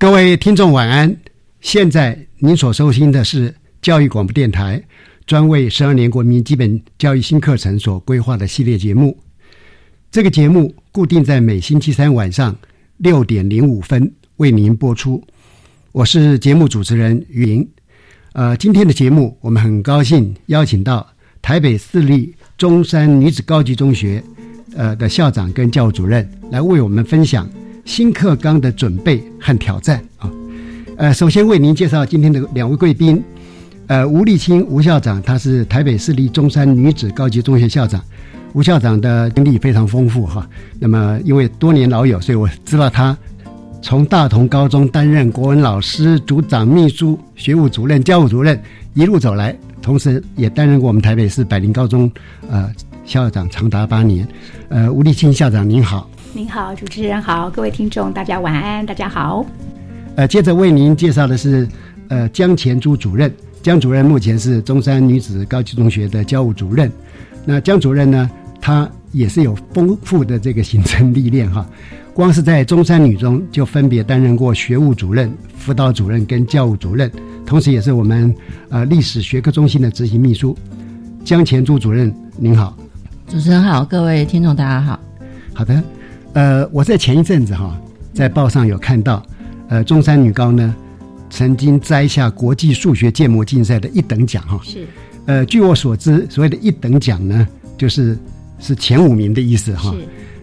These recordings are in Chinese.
各位听众晚安！现在您所收听的是教育广播电台专为十二年国民基本教育新课程所规划的系列节目。这个节目固定在每星期三晚上六点零五分为您播出。我是节目主持人于林。呃，今天的节目我们很高兴邀请到台北市立中山女子高级中学呃的校长跟教务主任来为我们分享。新课纲的准备和挑战啊，呃，首先为您介绍今天的两位贵宾，呃，吴立清吴校长，他是台北市立中山女子高级中学校长，吴校长的经历非常丰富哈。那么因为多年老友，所以我知道他从大同高中担任国文老师、组长、秘书、学务主任、教务主任一路走来，同时也担任过我们台北市百灵高中呃校长长达八年。呃，吴立清校长您好。您好，主持人好，各位听众大家晚安，大家好。呃，接着为您介绍的是呃江前珠主任，江主任目前是中山女子高级中学的教务主任。那江主任呢，他也是有丰富的这个行政历练哈，光是在中山女中就分别担任过学务主任、辅导主任跟教务主任，同时也是我们呃历史学科中心的执行秘书。江前珠主任您好，主持人好，各位听众大家好，好的。呃，我在前一阵子哈，在报上有看到，呃，中山女高呢，曾经摘下国际数学建模竞赛的一等奖哈。是。呃，据我所知，所谓的一等奖呢，就是是前五名的意思哈。是。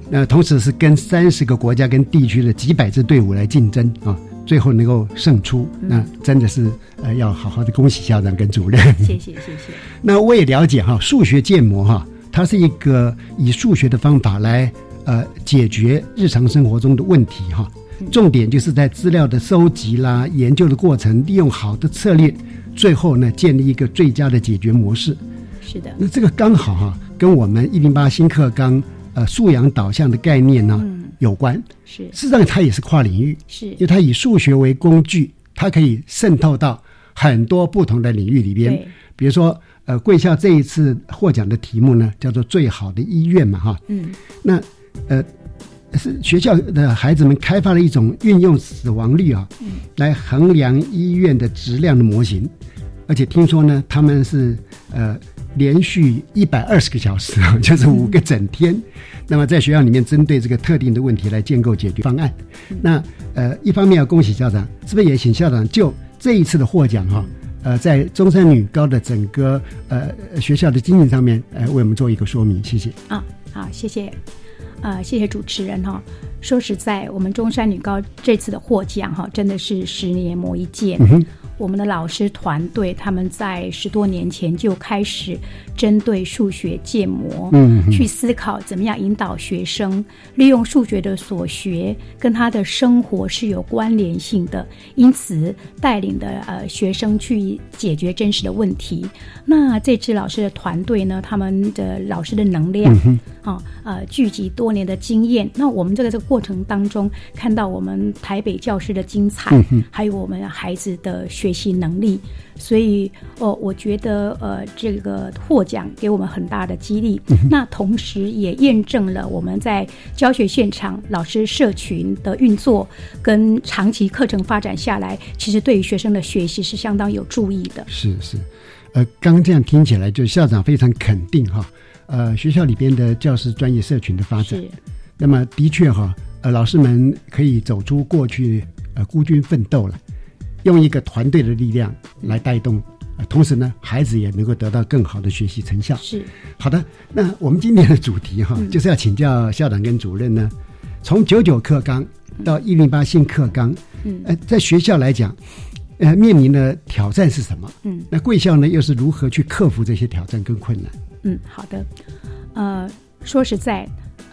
那同时是跟三十个国家跟地区的几百支队伍来竞争啊，最后能够胜出，那真的是呃，要好好的恭喜校长跟主任。谢谢谢谢。那我也了解哈，数学建模哈，它是一个以数学的方法来。呃，解决日常生活中的问题哈，重点就是在资料的收集啦、研究的过程，利用好的策略，最后呢，建立一个最佳的解决模式。是的，那这个刚好哈，跟我们一零八新课纲呃素养导向的概念呢有关。是，事实上它也是跨领域，是，因为它以数学为工具，它可以渗透到很多不同的领域里边。比如说，呃，贵校这一次获奖的题目呢，叫做“最好的医院”嘛，哈。嗯，那。呃，是学校的孩子们开发了一种运用死亡率啊，来衡量医院的质量的模型，而且听说呢，他们是呃连续一百二十个小时，就是五个整天，那么在学校里面针对这个特定的问题来建构解决方案。那呃，一方面要恭喜校长，是不是也请校长就这一次的获奖哈，呃，在中山女高的整个呃学校的经营上面，呃，为我们做一个说明，谢谢。啊，好，谢谢。呃，谢谢主持人哈。说实在，我们中山女高这次的获奖哈，真的是十年磨一剑。我们的老师团队他们在十多年前就开始针对数学建模，嗯，去思考怎么样引导学生利用数学的所学跟他的生活是有关联性的，因此带领的呃学生去解决真实的问题。那这支老师的团队呢，他们的老师的能量，啊呃聚集多年的经验。那我们这个这个过程当中，看到我们台北教师的精彩，还有我们孩子的学。学习能力。所以，哦，我觉得，呃，这个获奖给我们很大的激励。那同时也验证了我们在教学现场、老师社群的运作跟长期课程发展下来，其实对于学生的学习是相当有注意的。是是，呃，刚刚这样听起来，就校长非常肯定哈，呃，学校里边的教师专业社群的发展。那么，的确哈，呃，老师们可以走出过去呃孤军奋斗了。用一个团队的力量来带动，同时呢，孩子也能够得到更好的学习成效。是好的。那我们今天的主题哈，就是要请教校长跟主任呢，从九九课纲到一零八新课纲，嗯，呃，在学校来讲，呃，面临的挑战是什么？嗯，那贵校呢，又是如何去克服这些挑战跟困难？嗯，好的。呃，说实在。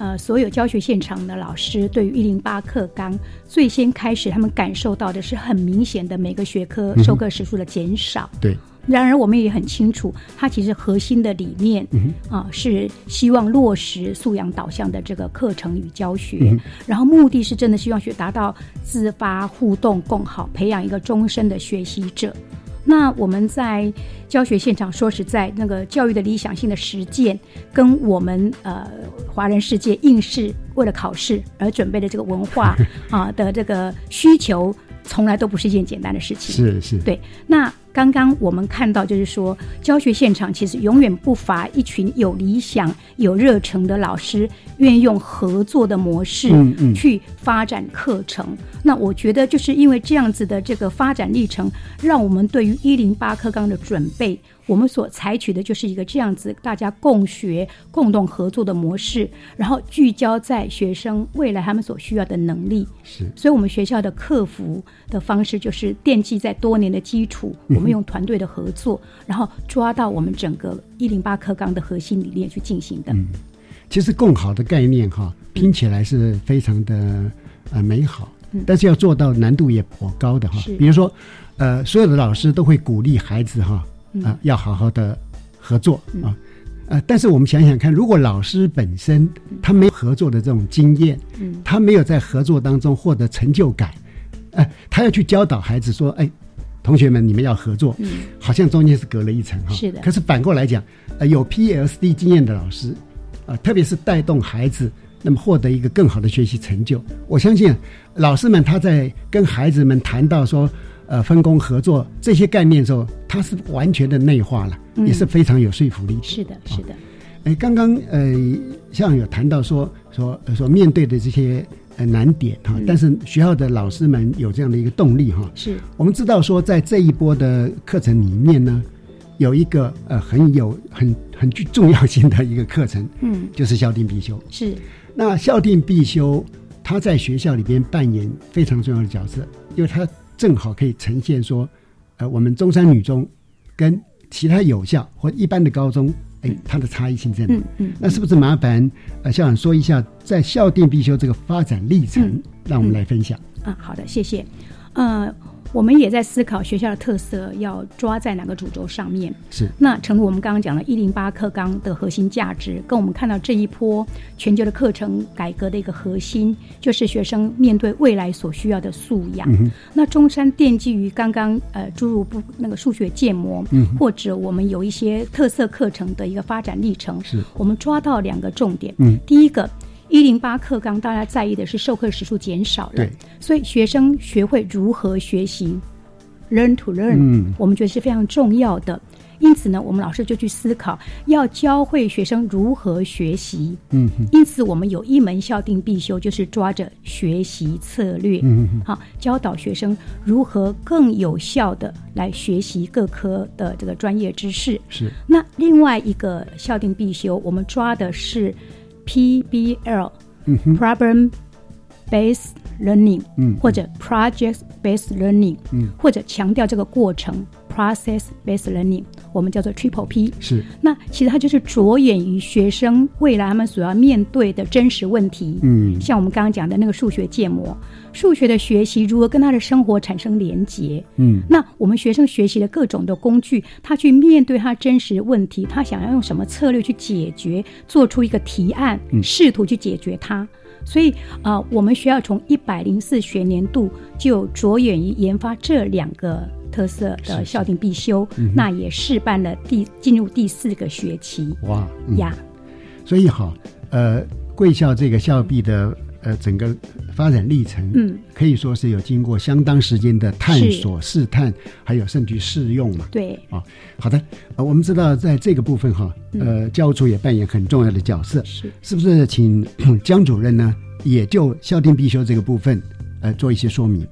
呃，所有教学现场的老师对于一零八课纲最先开始，他们感受到的是很明显的每个学科授课时数的减少。对。然而，我们也很清楚，它其实核心的理念啊，是希望落实素养导向的这个课程与教学，然后目的是真的希望学达到自发互动共好，培养一个终身的学习者。那我们在教学现场，说实在，那个教育的理想性的实践，跟我们呃华人世界应试为了考试而准备的这个文化 啊的这个需求，从来都不是一件简单的事情。是是，对。那刚刚我们看到，就是说，教学现场其实永远不乏一群有理想、有热诚的老师，愿意用合作的模式去发展课程。那我觉得，就是因为这样子的这个发展历程，让我们对于一零八课纲的准备。我们所采取的就是一个这样子，大家共学、共同合作的模式，然后聚焦在学生未来他们所需要的能力。是，所以我们学校的客服的方式就是奠基在多年的基础，我们用团队的合作，然后抓到我们整个一零八课纲的核心理念去进行的。嗯，其实共好的概念哈，听起来是非常的呃美好，但是要做到难度也颇高的哈。比如说，呃，所有的老师都会鼓励孩子哈。啊，要好好的合作啊，呃，但是我们想想看，如果老师本身他没有合作的这种经验，嗯，他没有在合作当中获得成就感，哎，他要去教导孩子说，哎，同学们，你们要合作，嗯，好像中间是隔了一层哈，是的。可是反过来讲，呃，有 PLSD 经验的老师，啊，特别是带动孩子，那么获得一个更好的学习成就，我相信老师们他在跟孩子们谈到说。呃，分工合作这些概念的时候，它是完全的内化了，也是非常有说服力。是的，是的。哎，刚刚呃，像有谈到说说说面对的这些呃难点哈，但是学校的老师们有这样的一个动力哈。是我们知道说，在这一波的课程里面呢，有一个呃很有很很具重要性的一个课程，嗯，就是校定必修。是那校定必修，他在学校里边扮演非常重要的角色，因为它。正好可以呈现说，呃，我们中山女中跟其他有效或一般的高中，哎，它的差异性在哪？嗯嗯，那是不是麻烦呃校长说一下在校定必修这个发展历程，让我们来分享？啊，好的，谢谢，呃。我们也在思考学校的特色要抓在哪个主轴上面。是。那诚如我们刚刚讲的，一零八课纲的核心价值，跟我们看到这一波全球的课程改革的一个核心，就是学生面对未来所需要的素养。那中山奠基于刚刚呃诸如不那个数学建模，嗯或者我们有一些特色课程的一个发展历程，是我们抓到两个重点。嗯。第一个。一零八课纲，大家在意的是授课时数减少了，所以学生学会如何学习，learn to learn，嗯，我们觉得是非常重要的。因此呢，我们老师就去思考，要教会学生如何学习，嗯，因此我们有一门校定必修，就是抓着学习策略，嗯，好，教导学生如何更有效的来学习各科的这个专业知识。是，那另外一个校定必修，我们抓的是。PBL、嗯、Problem mm-hmm. Based learning，嗯或者 project-based learning，嗯或者强调这个过程 process-based learning。我们叫做 Triple P，是。那其实它就是着眼于学生未来他们所要面对的真实问题。嗯，像我们刚刚讲的那个数学建模，数学的学习如何跟他的生活产生连结？嗯，那我们学生学习的各种的工具，他去面对他真实问题，他想要用什么策略去解决，做出一个提案，试图去解决它。所以啊，我们学校从一百零四学年度就着眼于研发这两个。特色的校定必修，嗯那也试办了第进入第四个学期哇，嗯呀。所以好，呃，贵校这个校币的呃整个发展历程，嗯，可以说是有经过相当时间的探索、试探，还有甚至于试用嘛。对，啊，好的，呃，我们知道在这个部分哈，呃，教务处也扮演很重要的角色，是是不是？请 江主任呢，也就校定必修这个部分，呃，做一些说明。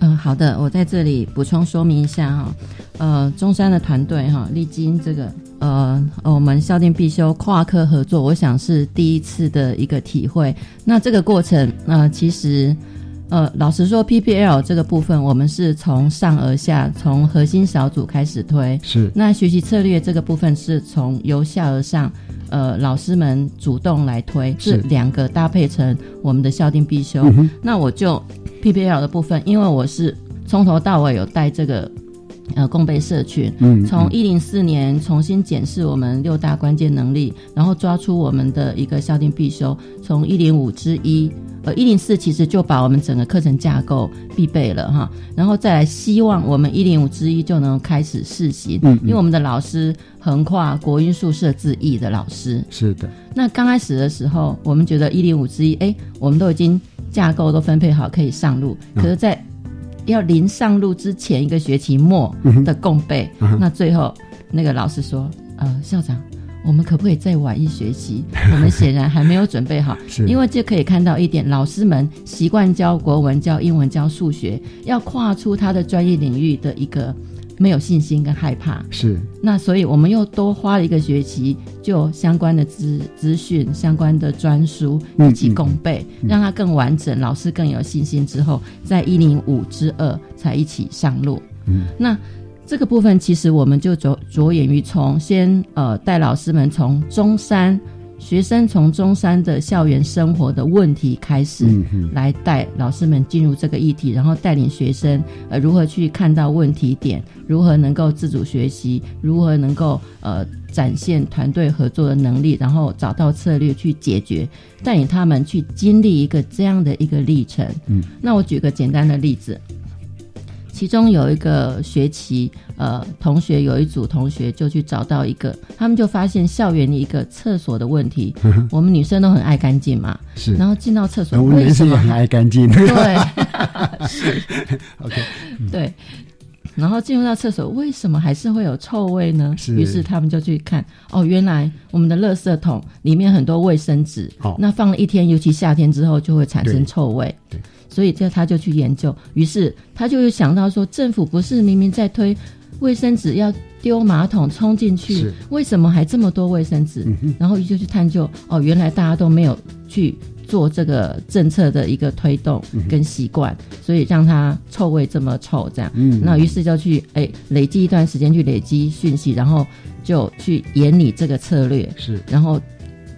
嗯，好的，我在这里补充说明一下哈，呃，中山的团队哈，历经这个呃，我们校定必修跨科合作，我想是第一次的一个体会。那这个过程，呃，其实。呃，老实说，PPL 这个部分，我们是从上而下，从核心小组开始推。是那学习策略这个部分是从由下而上，呃，老师们主动来推，是两个搭配成我们的校定必修。嗯那我就 PPL 的部分，因为我是从头到尾有带这个呃共备社群，嗯从一零四年重新检视我们六大关键能力，然后抓出我们的一个校定必修，从一零五之一。呃，一零四其实就把我们整个课程架构必备了哈，然后再来希望我们一零五之一就能开始试行，因为我们的老师横跨国音数设字义的老师，是的，那刚开始的时候，我们觉得一零五之一，哎，我们都已经架构都分配好，可以上路。嗯。可是，在要临上路之前一个学期末的共备，那最后那个老师说，呃，校长。我们可不可以再晚一学期？我们显然还没有准备好，因为就可以看到一点，老师们习惯教国文、教英文、教数学，要跨出他的专业领域的一个没有信心跟害怕。是那所以我们又多花了一个学期，就相关的资资讯、相关的专书嗯一起共备，让它更完整，老师更有信心。之后，在一零五之二才一起上路。嗯，那这个部分其实我们就着着眼于从先呃带老师们从中山学生从中山的校园生活的问题开始，来带老师们进入这个议题，然后带领学生呃如何去看到问题点，如何能够自主学习，如何能够呃展现团队合作的能力，然后找到策略去解决，带领他们去经历一个这样的一个历程。嗯，那我举个简单的例子。其中有一个学期，呃，同学有一组同学就去找到一个，他们就发现校园的一个厕所的问题。我们女生都很爱干净嘛，是，然后进到厕所，我们为什么男生也很爱干净。对，是 OK，对。然后进入到厕所，为什么还是会有臭味呢？是于是他们就去看，哦，原来我们的垃圾桶里面很多卫生纸，哦那放了一天，尤其夏天之后就会产生臭味。对，所以这他就去研究，于是他就想到说，政府不是明明在推卫生纸要丢马桶冲进去是，为什么还这么多卫生纸？然后就去探究，哦，原来大家都没有去做这个政策的一个推动跟习惯，所以让它臭味这么臭，这样。嗯。那于是就去哎累积一段时间去累积讯息，然后就去研拟这个策略，是。然后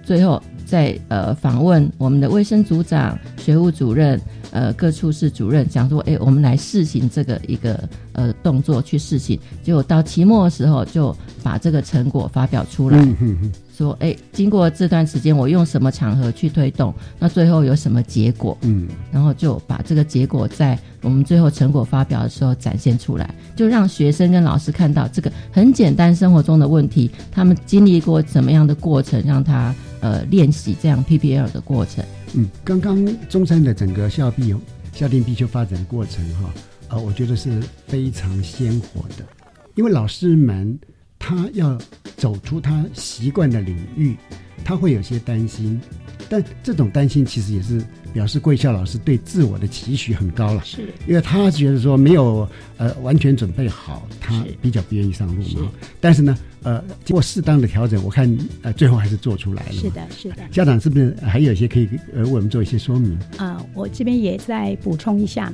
最后再呃访问我们的卫生组长、学务主任、呃各处室主任，讲说，哎，我们来试行这个一个呃动作去试行，结果到期末的时候就把这个成果发表出来，嗯说，哎，经过这段时间我用什么场合去推动，那最后有什么结果？嗯然后就把这个结果在我们最后成果发表的时候展现出来，就让学生跟老师看到这个很简单生活中的问题，他们经历过怎么样的过程，让他呃练习这样 PBL 的过程。嗯，刚刚中山的整个校必校定必修发展过程哈，呃，我觉得是非常鲜活的，因为老师们他要走出他习惯的领域，他会有些担心，但这种担心其实也是表示贵校老师对自我的期许很高了。是因为他觉得说没有呃完全准备好，他比较不愿意上路嘛。但是呢，呃，经过适当的调整，我看呃最后还是做出来了。是。的，是的。家长是不是还有一些可以呃为我们做一些说明？啊、我这边也再补充一下。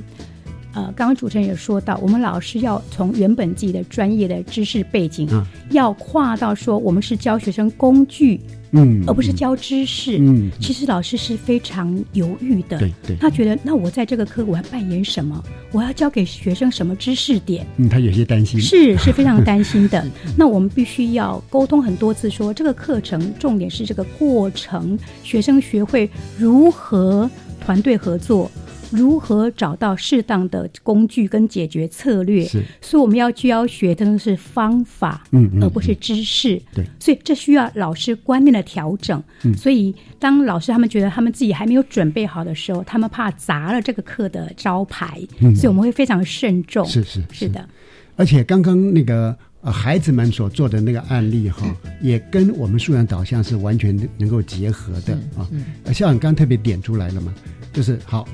呃，刚刚主持人也说到，我们老师要从原本自己的专业的知识背景，啊要跨到说我们是教学生工具，嗯，而不是教知识。嗯，其实老师是非常犹豫的，对对，他觉得那我在这个课我要扮演什么？我要教给学生什么知识点？嗯，他有些担心。是是非常担心的。那我们必须要沟通很多次说，这个课程重点是这个过程，学生学会如何团队合作，如何找到适当的工具跟解决策略。是，所以我们要教学的是方法，嗯嗯而不是知识。对，所以这需要老师观念的调整。嗯所以当老师他们觉得他们自己还没有准备好的时候，他们怕砸了这个课的招牌，嗯所以我们会非常慎重。是是是的，而且刚刚那个呃孩子们所做的那个案例哈，也跟我们素养导向是完全能够结合的啊。呃校长刚特别点出来了嘛，就是好，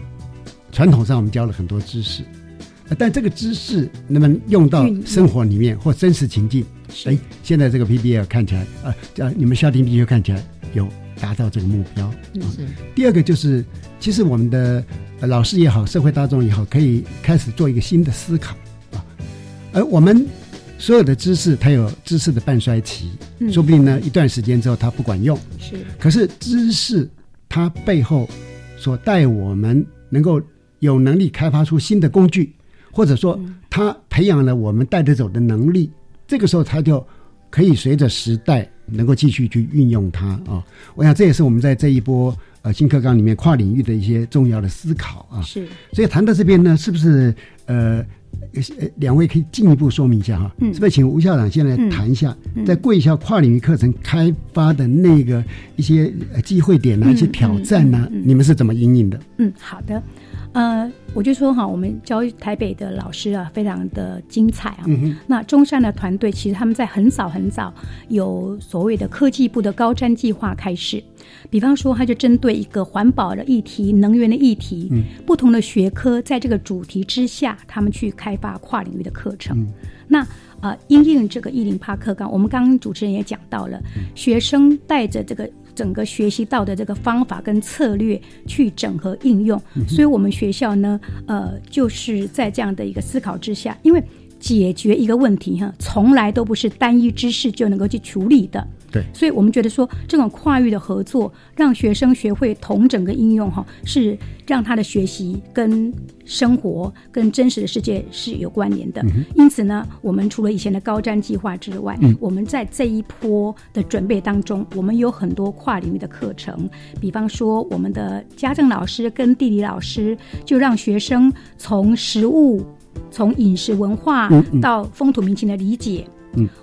传统上我们教了很多知识，呃但这个知识能不能用到生活里面或真实情境？哎，现在这个 PBL 看起来，呃，呃，你们校定必修看起来有达到这个目标。嗯啊是第二个就是，其实我们的、呃老师也好，社会大众也好，可以开始做一个新的思考啊。而我们所有的知识，它有知识的半衰期，嗯说不定呢一段时间之后它不管用。是可是知识它背后所带我们能够有能力开发出新的工具，或者说他培养了我们带得走的能力，这个时候他就可以随着时代能够继续去运用它啊。我想这也是我们在这一波呃新课纲里面跨领域的一些重要的思考啊。是，所以谈到这边呢，是不是呃呃两位可以进一步说明一下哈？嗯是不是请吴校长先来谈一下，嗯在贵校跨领域课程开发的那个一些呃机会点啊、嗯一些挑战呢、你们是怎么引领的？嗯，好的。呃，我就说哈，我们教台北的老师啊，非常的精彩啊。嗯，那中山的团队其实他们在很早很早有所谓的科技部的高瞻计划开始，比方说，他就针对一个环保的议题、能源的议题，嗯不同的学科在这个主题之下，他们去开发跨领域的课程。嗯那呃，因应这个一零八课纲，我们刚刚主持人也讲到了，学生带着这个整个学习到的这个方法跟策略去整合应用，所以我们学校呢，呃，就是在这样的一个思考之下，因为解决一个问题哈，从来都不是单一知识就能够去处理的。对所以我们觉得说，这种跨域的合作，让学生学会同整个应用哈，是让他的学习跟生活跟真实的世界是有关联的。因此呢，我们除了以前的高瞻计划之外，我们在这一波的准备当中，我们有很多跨领域的课程，比方说我们的家政老师跟地理老师，就让学生从食物。从饮食文化到风土民情的理解，嗯，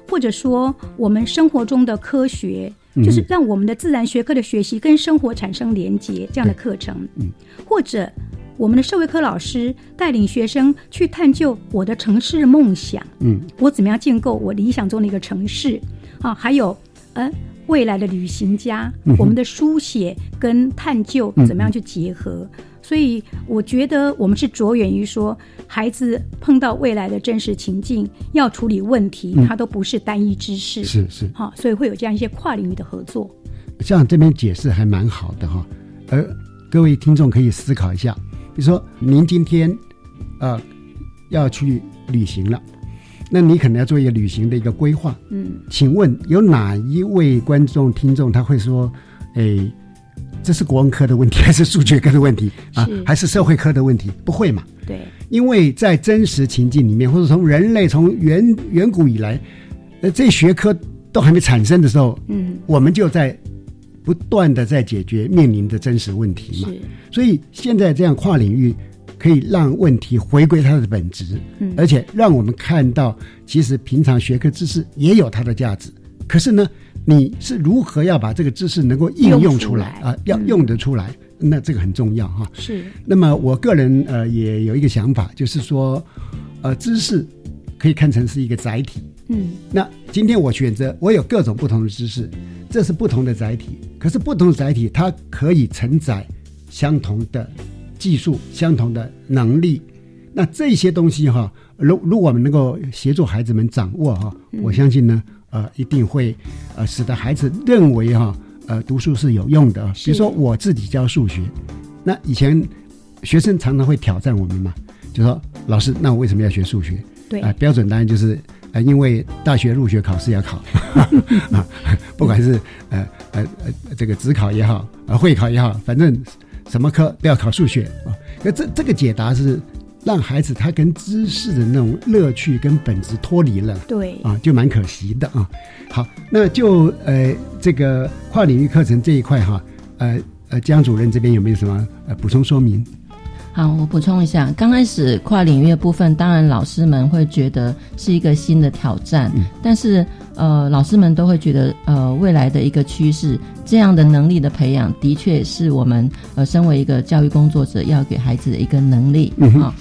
或者说我们生活中的科学，嗯。就是让我们的自然学科的学习跟生活产生连结这样的课程，嗯，或者我们的社会科老师带领学生去探究我的城市梦想，嗯，我怎么样建构我理想中的一个城市。啊，还有呃未来的旅行家，嗯我们的书写跟探究嗯怎么样去结合。所以我觉得我们是着眼于说，孩子碰到未来的真实情境，要处理问题，嗯。它都不是单一知识，是是，好，所以会有这样一些跨领域的合作。像这边解释还蛮好的哈，而各位听众可以思考一下，比如说您今天呃要去旅行了，那你可能要做一个旅行的一个规划，嗯，请问有哪一位观众听众他会说，哎，这是国文科的问题，还是数学科的问题啊，还是社会科的问题？不会嘛？对，因为在真实情境里面，或者从人类从远远古以来，呃，这学科都还没产生的时候，嗯，我们就在不断的在解决面临的真实问题嘛。是，所以现在这样跨领域可以让问题回归它的本质，嗯而且让我们看到，其实平常学科知识也有它的价值。可是呢，你是如何要把这个知识能够应用用出来啊？要嗯用得出来，那这个很重要哈。是，那么我个人呃也有一个想法，就是说，呃，知识可以看成是一个载体。嗯，那今天我选择，我有各种不同的知识，这是不同的载体。可是不同的载体，它可以承载相同的技术、相同的能力。那这些东西哈，如如果我们能够协助孩子们掌握哈，我相信呢，呃，一定会呃使得孩子认为哈，呃，读书是有用的。比如说我自己教数学，那以前学生常常会挑战我们嘛，就说老师，那我为什么要学数学？对，啊、标准答案就是呃，因为大学入学考试要考 啊，不管是呃呃呃这个职考也好，呃会考也好，反正什么科都要考数学啊。那这这个解答是让孩子他跟知识的那种乐趣跟本质脱离了。对，啊，就蛮可惜的啊。好，那就呃这个跨领域课程这一块哈，呃呃江主任这边有没有什么呃补充说明？好，我补充一下，刚开始跨领域的部分，当然老师们会觉得是一个新的挑战，但是呃，老师们都会觉得呃，未来的一个趋势，这样的能力的培养，的确是我们呃，身为一个教育工作者要给孩子的一个能力啊。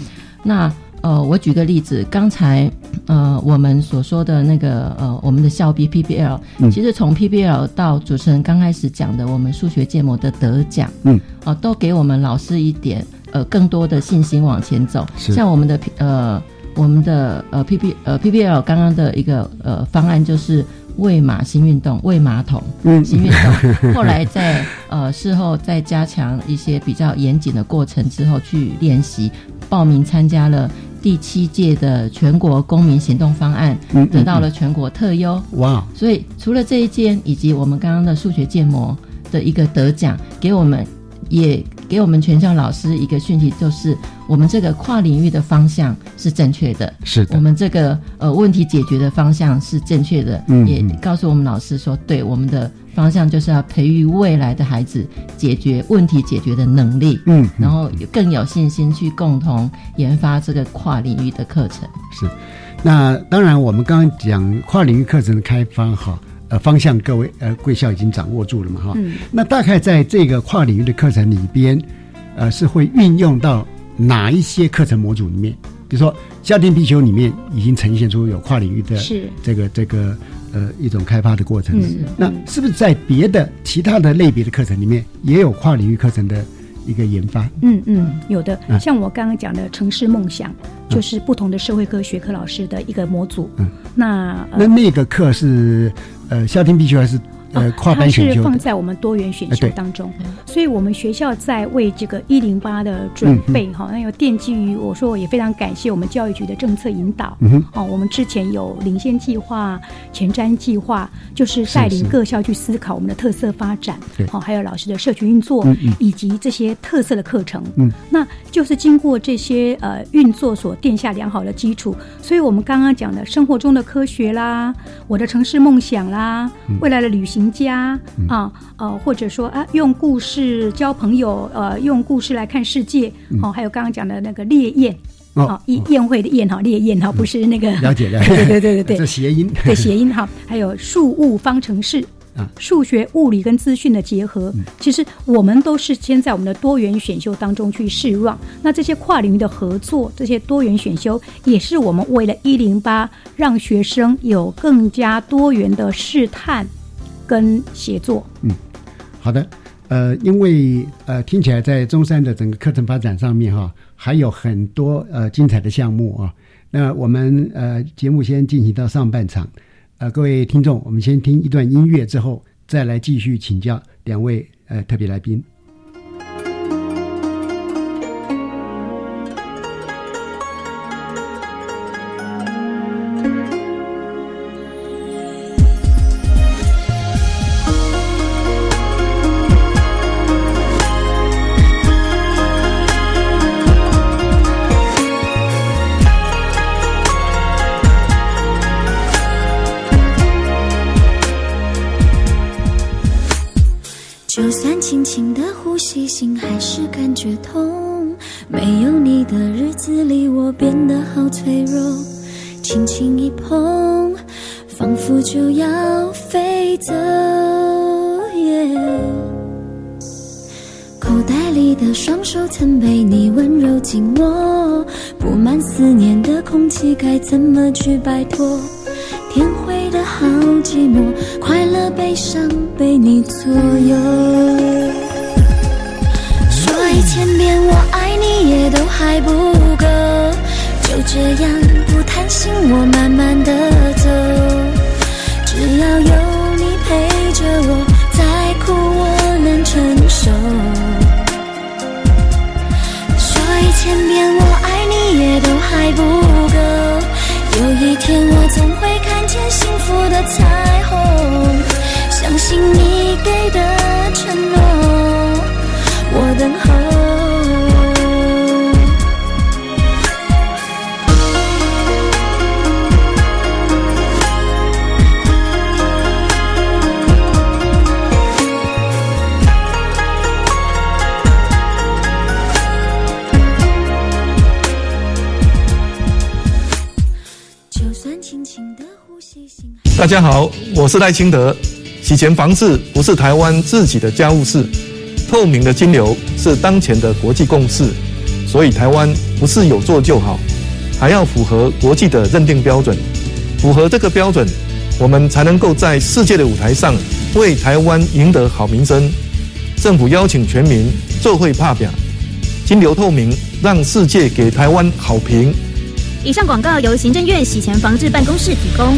那呃，我举个例子，刚才呃，我们所说的那个呃，我们的校 B PBL，其实从 PBL 到主持人刚开始讲的我们数学建模的得奖，嗯，哦，都给我们老师一点。呃，更多的信心往前走。像我们的呃，我们的呃 P P 呃 PBL 刚刚的一个呃方案就是喂马新运动，喂马桶新运动。后来在呃事后再加强一些比较严谨的过程之后去练习，报名参加了第七届的全国公民行动方案，得到了全国特优。哇！所以除了这一件，以及我们刚刚的数学建模的一个得奖，给我们也。给我们全校老师一个讯息，就是我们这个跨领域的方向是正确的，是的。我们这个呃问题解决的方向是正确的，嗯，也告诉我们老师说，对我们的方向就是要培育未来的孩子解决问题解决的能力，嗯，然后更有信心去共同研发这个跨领域的课程。是，那当然我们刚刚讲跨领域课程的开发，哈。呃，方向各位呃贵校已经掌握住了嘛哈，那大概在这个跨领域的课程里边，呃，是会运用到哪一些课程模组里面？比如说家庭必修里面已经呈现出有跨领域的这个这个呃一种开发的过程，那是不是在别的其他的类别的课程里面也有跨领域课程的？一个研发，嗯嗯，有的，像我刚刚讲的城市梦想，就是不同的社会科学科老师的一个模组。嗯，那那那个课是呃夏天必须还是？呃，跨班选修是放在我们多元选修当中，所以我们学校在为这个一零八的准备哈，那有奠基于我说我也非常感谢我们教育局的政策引导，嗯哦，我们之前有领先计划、前瞻计划，就是带领各校去思考我们的特色发展，好，还有老师的社群运作以及这些特色的课程，嗯，那就是经过这些呃运作所奠下良好的基础，所以我们刚刚讲的生活中的科学啦，我的城市梦想啦，未来的旅行。家啊，呃，或者说啊，用故事交朋友，呃，用故事来看世界，哦，还有刚刚讲的那个烈焰，哦，宴宴会的宴哈，烈焰哈，不是那个了解了，对对对对对，这谐音，对谐音哈，还有数物方程式。啊，数学、物理跟资讯的结合，其实我们都是先在我们的多元选修当中去试望。那这些跨领域的合作，这些多元选修，也是我们为了一零八，让学生有更加多元的试探。跟协作，嗯，好的，呃，因为呃，听起来在中山的整个课程发展上面哈，还有很多呃精彩的项目啊。那我们呃节目先进行到上半场，呃，各位听众，我们先听一段音乐之后，再来继续请教两位呃特别来宾。去摆脱？天灰的好寂寞，快乐悲伤被你左右。说一千遍我爱你也都还不够，就这样不贪心，我慢慢的福的彩虹。相信你给的承诺。我等候。大家好，我是赖清德。洗钱防治不是台湾自己的家务事，透明的金流是当前的国际共识。所以台湾不是有做就好，还要符合国际的认定标准。符合这个标准，我们才能够在世界的舞台上为台湾赢得好名声。政府邀请全民做会怕表，金流透明，让世界给台湾好评。以上广告由行政院洗钱防治办公室提供。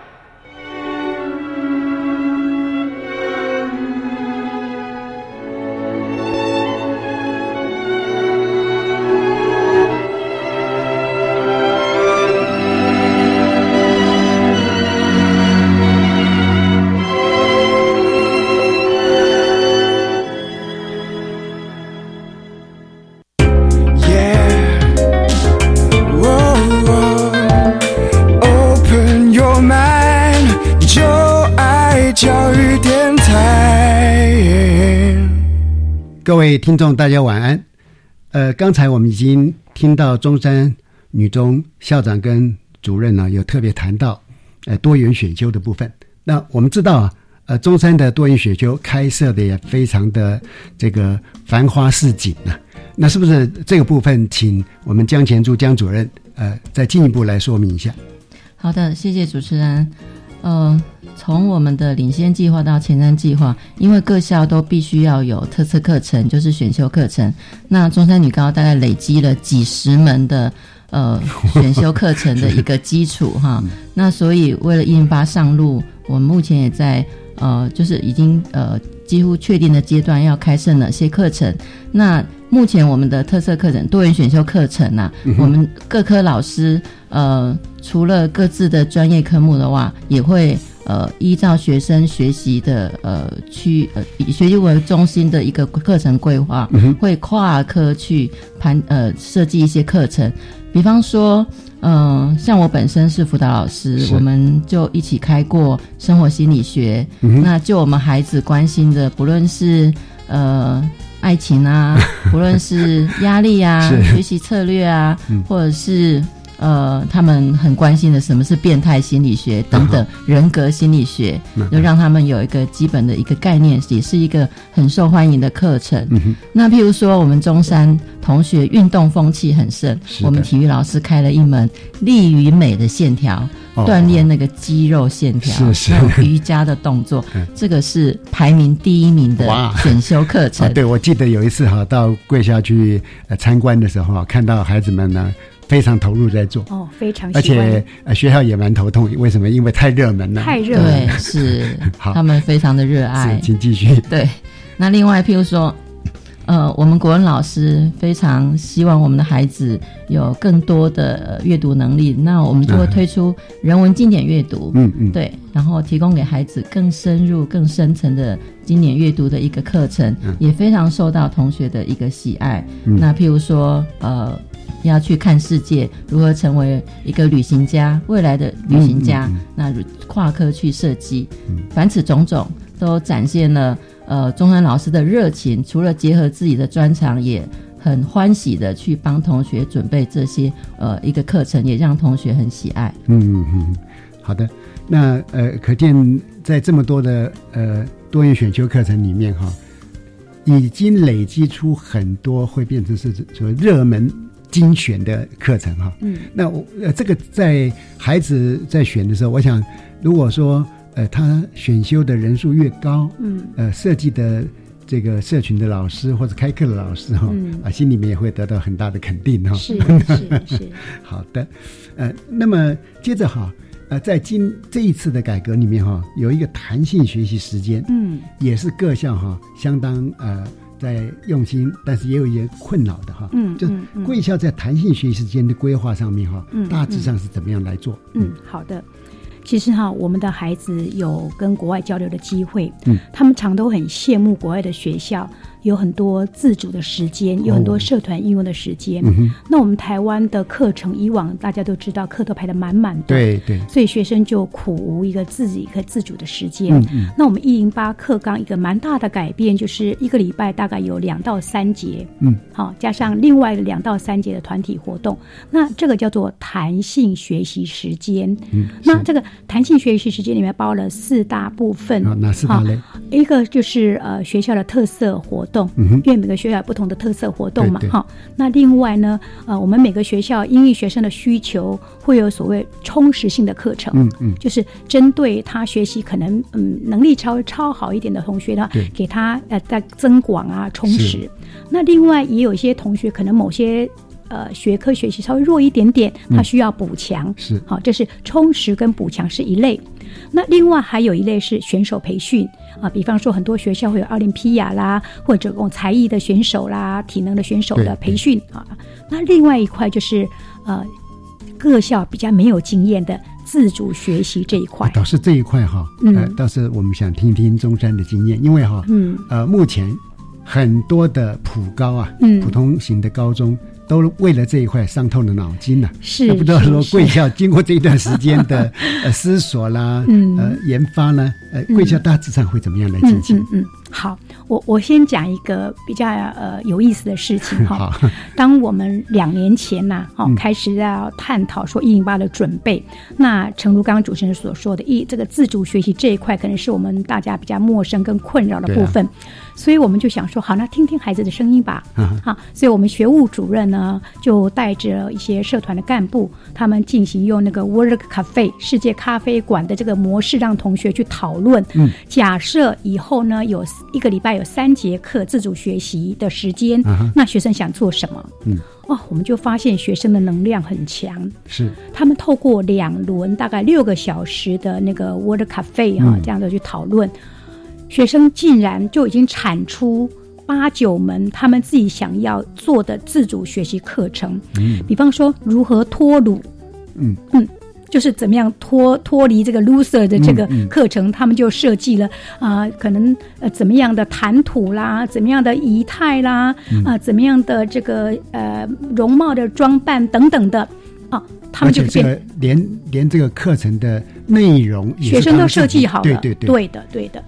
听众，大家晚安。呃，刚才我们已经听到中山女中校长跟主任呢，有特别谈到呃多元选修的部分。那我们知道啊，呃，中山的多元选修开设的也非常的这个繁花似锦啊。那是不是这个部分，请我们江前柱江主任呃再进一步来说明一下？好的，谢谢主持人。呃，从我们的领先计划到前瞻计划，因为各校都必须要有特色课程，就是选修课程。那中山女高大概累积了几十门的呃选修课程的一个基础哈。那所以为了一零八上路，我们目前也在呃，就是已经呃几乎确定的阶段要开设哪些课程。那目前我们的特色课程、多元选修课程啊，我们各科老师呃。除了各自的专业科目的话，也会呃依照学生学习的呃区呃以学习为中心的一个课程规划，会跨科去盘呃设计一些课程。比方说，嗯，像我本身是辅导老师，我们就一起开过生活心理学。那就我们孩子关心的，不论是呃爱情啊，不论是压力啊，学习策略啊，或者是。呃，他们很关心的什么是变态心理学等等人格心理学，就让他们有一个基本的一个概念，也是一个很受欢迎的课程。那譬如说，我们中山同学运动风气很盛，我们体育老师开了一门力与美的线条，锻炼那个肌肉线条，是是。瑜伽的动作，这个是排名第一名的选修课程。对，我记得有一次哈，到贵校去参观的时候，看到孩子们呢。非常投入在做。哦，非常，而且呃学校也蛮头痛，为什么？因为太热门了，太热对 是，好，他们非常的热爱，请继续。对，那另外譬如说，呃，我们国文老师非常希望我们的孩子有更多的阅读能力，那我们就会推出人文经典阅读，嗯嗯，对，然后提供给孩子更深入、更深层的经典阅读的一个课程，也非常受到同学的一个喜爱。那譬如说，呃。要去看世界，如何成为一个旅行家？未来的旅行家，那跨科去设计，凡此种种都展现了呃钟山老师的热情。除了结合自己的专长，也很欢喜的去帮同学准备这些呃一个课程，也让同学很喜爱。嗯嗯嗯，好的。那呃，可见在这么多的呃多元选修课程里面哈，已经累积出很多会变成是所谓热门精选的课程哈。嗯，那我呃这个在孩子在选的时候，我想如果说呃他选修的人数越高，嗯，呃设计的这个社群的老师或者开课的老师哈，嗯啊心里面也会得到很大的肯定哈。是是 是，好的，呃，那么接着哈。呃，在今这一次的改革里面哈，有一个弹性学习时间，嗯，也是各校哈相当呃在用心，但是也有一些困扰的哈，嗯，就贵校在弹性学习时间的规划上面哈，嗯大致上是怎么样来做？嗯，好的。其实哈，我们的孩子有跟国外交流的机会，嗯，他们常都很羡慕国外的学校，有很多自主的时间，有很多社团应用的时间。嗯那我们台湾的课程，以往大家都知道，课都排得满满的，对对所以学生就苦无一个自己可以自主的时间。嗯嗯那我们一零八课纲一个蛮大的改变，就是一个礼拜大概有两到三节，嗯，好，加上另外两到三节的团体活动，那这个叫做弹性学习时间。嗯，那这个弹性学习时间里面包了四大部分，啊，哪四大类？一个就是呃学校的特色活动，嗯因为每个学校有不同的特色活动嘛哈。那另外呢，呃，我们每个学校因应学生的需求，会有所谓充实性的课程，嗯嗯就是针对他学习可能嗯能力稍微超好一点的同学呢对，给他呃在增广啊充实。那另外也有一些同学可能某些。呃，学科学习稍微弱一点点，他嗯需要补强。是好，这是充实跟补强是一类。那另外还有一类是选手培训啊，比方说很多学校会有奥林匹亚啦，或者这种才艺的选手啦、体能的选手的培训啊。那另外一块就是呃，各校比较没有经验的自主学习这一块。倒是这一块哈，嗯呃，倒是我们想听听中山的经验，因为哈，嗯呃，目前很多的普高啊，嗯普通型的高中。都为了这一块伤透了脑筋呐、是那不知道说贵校经过这一段时间的 呃思索啦，嗯。呃研发呢，呃嗯。贵校大致上会怎么样来进行？嗯嗯嗯，好，我我先讲一个比较呃有意思的事情哈。好，当我们两年前呐、哦嗯。开始要探讨说一零八的准备，那诚如刚刚主持人所说的，一这个自主学习这一块，可能是我们大家比较陌生跟困扰的部分，所以我们就想说，好，那听听孩子的声音吧。啊好，所以我们学务主任呢，就带着一些社团的干部，他们进行用那个 World Cafe 世界咖啡馆的这个模式，让同学去讨论。嗯，假设以后呢，有一个礼拜有三节课自主学习的时间，啊那学生想做什么？嗯，哦，我们就发现学生的能量很强，是。他们透过两轮大概六个小时的那个 Word Cafe 哈、嗯。这样的去讨论，学生竟然就已经产出八九门他们自己想要做的自主学习课程。嗯比方说如何脱乳，嗯嗯。就是怎么样脱脱离这个 loser 的这个嗯嗯课程，他们就设计了啊、可能呃怎么样的谈吐啦，怎么样的仪态啦，啊、嗯怎么样的这个呃容貌的装扮等等的啊，他们就变且这个连连这个课程的内容学生都设计好了，对对对，对的，对的。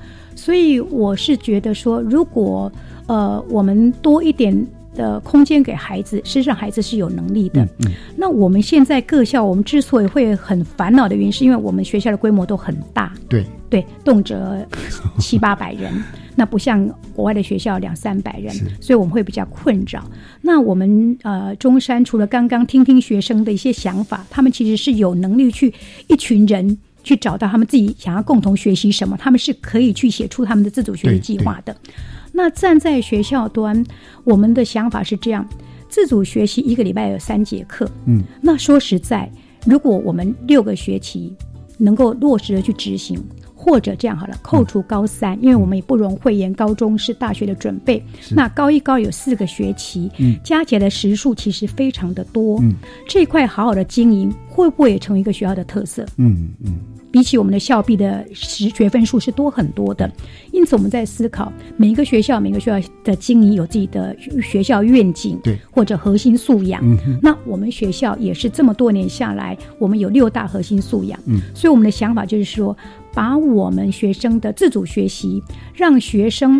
所以我是觉得说，如果呃我们多一点的空间给孩子，事实上孩子是有能力的。嗯嗯。那我们现在各校，我们之所以会很烦恼的原因，是因为我们学校的规模都很大，对，对，动辄七八百人，那不像国外的学校两三百人，所以我们会比较困扰。那我们呃中山除了刚刚听听学生的一些想法，他们其实是有能力去一群人去找到他们自己想要共同学习什么，他们是可以去写出他们的自主学习计划的。那站在学校端，我们的想法是这样：自主学习一个礼拜有三节课，嗯，那说实在，如果我们六个学期能够落实的去执行，或者这样好了，扣除高三，因为我们也不容讳言，高中是大学的准备，那高一高有四个学期，嗯。加起来的时数其实非常的多，嗯。这一块好好的经营，会不会也成为一个学校的特色？嗯嗯比起我们的校币的实学分数是多很多的，因此我们在思考每一个学校每个学校的经营有自己的学校愿景，对，或者核心素养。那我们学校也是这么多年下来，我们有六大核心素养，嗯所以我们的想法就是说，把我们学生的自主学习，让学生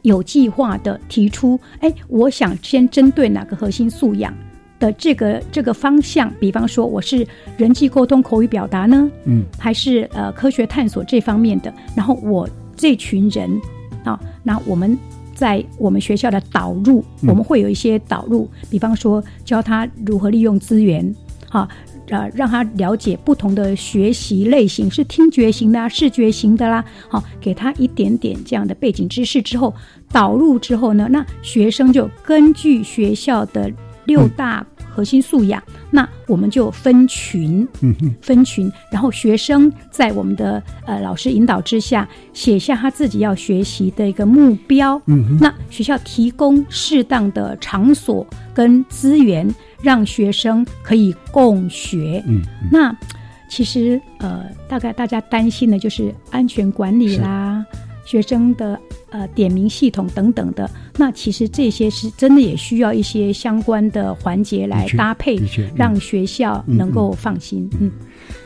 有计划的提出，哎，我想先针对哪个核心素养。的这个这个方向，比方说我是人际沟通、口语表达呢，嗯，还是呃科学探索这方面的，然后我这群人啊，那我们在我们学校的导入，我们会有一些导入，比方说教他如何利用资源，哈。呃，让他了解不同的学习类型，是听觉型的、视觉型的啦。好，给他一点点这样的背景知识之后，导入之后呢，那学生就根据学校的六大核心素养，那我们就分群，嗯分群，然后学生在我们的呃老师引导之下，写下他自己要学习的一个目标。嗯那学校提供适当的场所跟资源。让学生可以共学，嗯，那其实呃，大概大家担心的就是安全管理啦，学生的呃点名系统等等的。那其实这些是真的也需要一些相关的环节来搭配，让学校能够放心。嗯，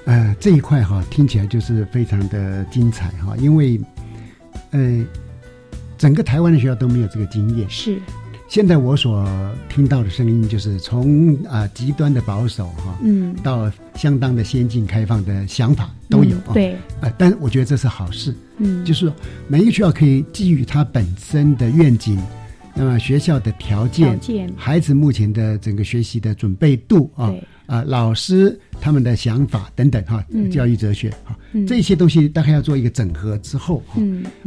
呃，这一块哈听起来就是非常的精彩哈，因为呃，整个台湾的学校都没有这个经验。是。现在我所听到的声音，就是从啊极端的保守哈，嗯，到相当的先进开放的想法都有，对，呃，但我觉得这是好事，嗯，就是说每一个学校可以基于它本身的愿景，那么学校的条件，孩子目前的整个学习的准备度啊。啊，老师他们的想法等等哈，教育哲学哈，这些东西大概要做一个整合之后哈，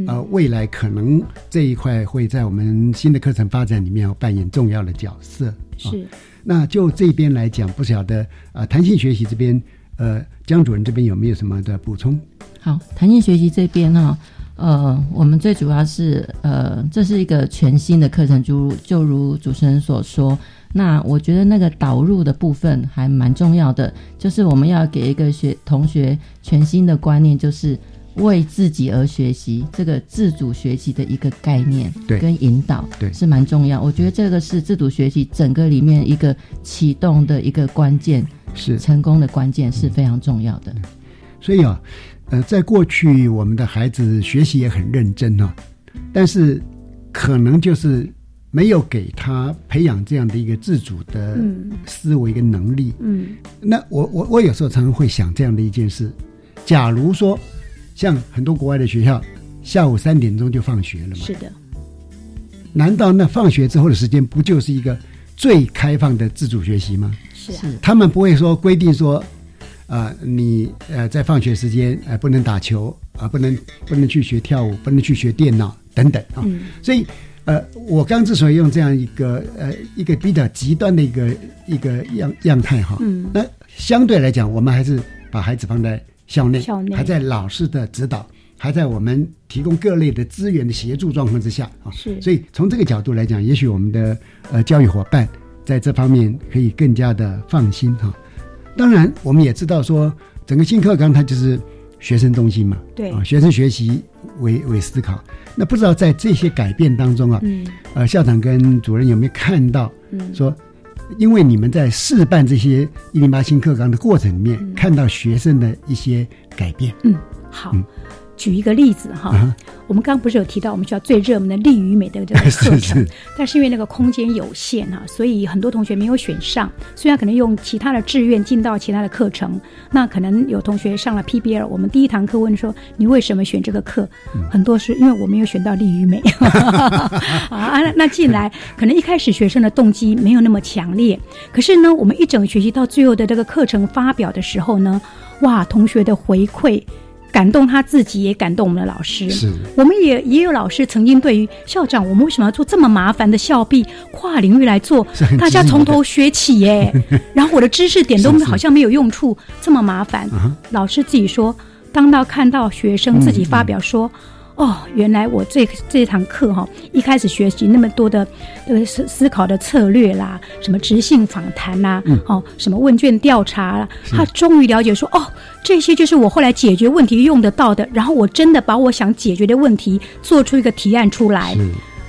呃，未来可能这一块会在我们新的课程发展里面要扮演重要的角色。是，那就这边来讲，不晓得啊，弹性学习这边，呃，江主任这边有没有什么的补充？好，弹性学习这边哈，呃，我们最主要是呃，这是一个全新的课程，就如就如主持人所说。那我觉得那个导入的部分还蛮重要的，就是我们要给一个学同学全新的观念，就是为自己而学习，这个自主学习的一个概念，对，跟引导，对，是蛮重要。我觉得这个是自主学习整个里面一个启动的一个关键，是成功的关键是非常重要的。所以啊，呃，在过去我们的孩子学习也很认真啊，但是可能就是。没有给他培养这样的一个自主的思维跟能力。嗯，那我我我有时候常常会想这样的一件事：，假如说像很多国外的学校，下午三点钟就放学了嘛？是的。难道那放学之后的时间不就是一个最开放的自主学习吗？是。他们不会说规定说，啊，你呃在放学时间呃不能打球啊，不能不能去学跳舞，不能去学电脑等等啊。嗯。所以。呃，我刚之所以用这样一个呃一个比较极端的一个一个样样态哈，嗯，那相对来讲，我们还是把孩子放在校内，校内还在老师的指导，还在我们提供各类的资源的协助状况之下啊，是，所以从这个角度来讲，也许我们的呃教育伙伴在这方面可以更加的放心哈。当然，我们也知道说，整个新课纲它就是学生中心嘛，对啊，学生学习为为思考。那不知道在这些改变当中啊，嗯呃，校长跟主任有没有看到，嗯说，因为你们在试办这些一零八新课纲的过程里面，看到学生的一些改变。嗯，好。举一个例子哈，我们刚刚不是有提到我们学校最热门的力与美的这个课程，但是因为那个空间有限哈，所以很多同学没有选上。虽然可能用其他的志愿进到其他的课程，那可能有同学上了 PBL，我们第一堂课问说你为什么选这个课？很多是因为我没有选到力与美 啊。那进来可能一开始学生的动机没有那么强烈，可是呢，我们一整学期到最后的这个课程发表的时候呢，哇，同学的回馈。感动他自己，也感动我们的老师。是，我们也也有老师曾经对于校长，我们为什么要做这么麻烦的校币跨领域来做？大家从头学起耶。然后我的知识点都好像没有用处，这么麻烦。老师自己说，当到看到学生自己发表说。哦，原来我这这堂课哈，一开始学习那么多的呃思思考的策略啦，什么直性访谈啦，哦，什么问卷调查啦，他终于了解说，哦，这些就是我后来解决问题用得到的。然后我真的把我想解决的问题做出一个提案出来，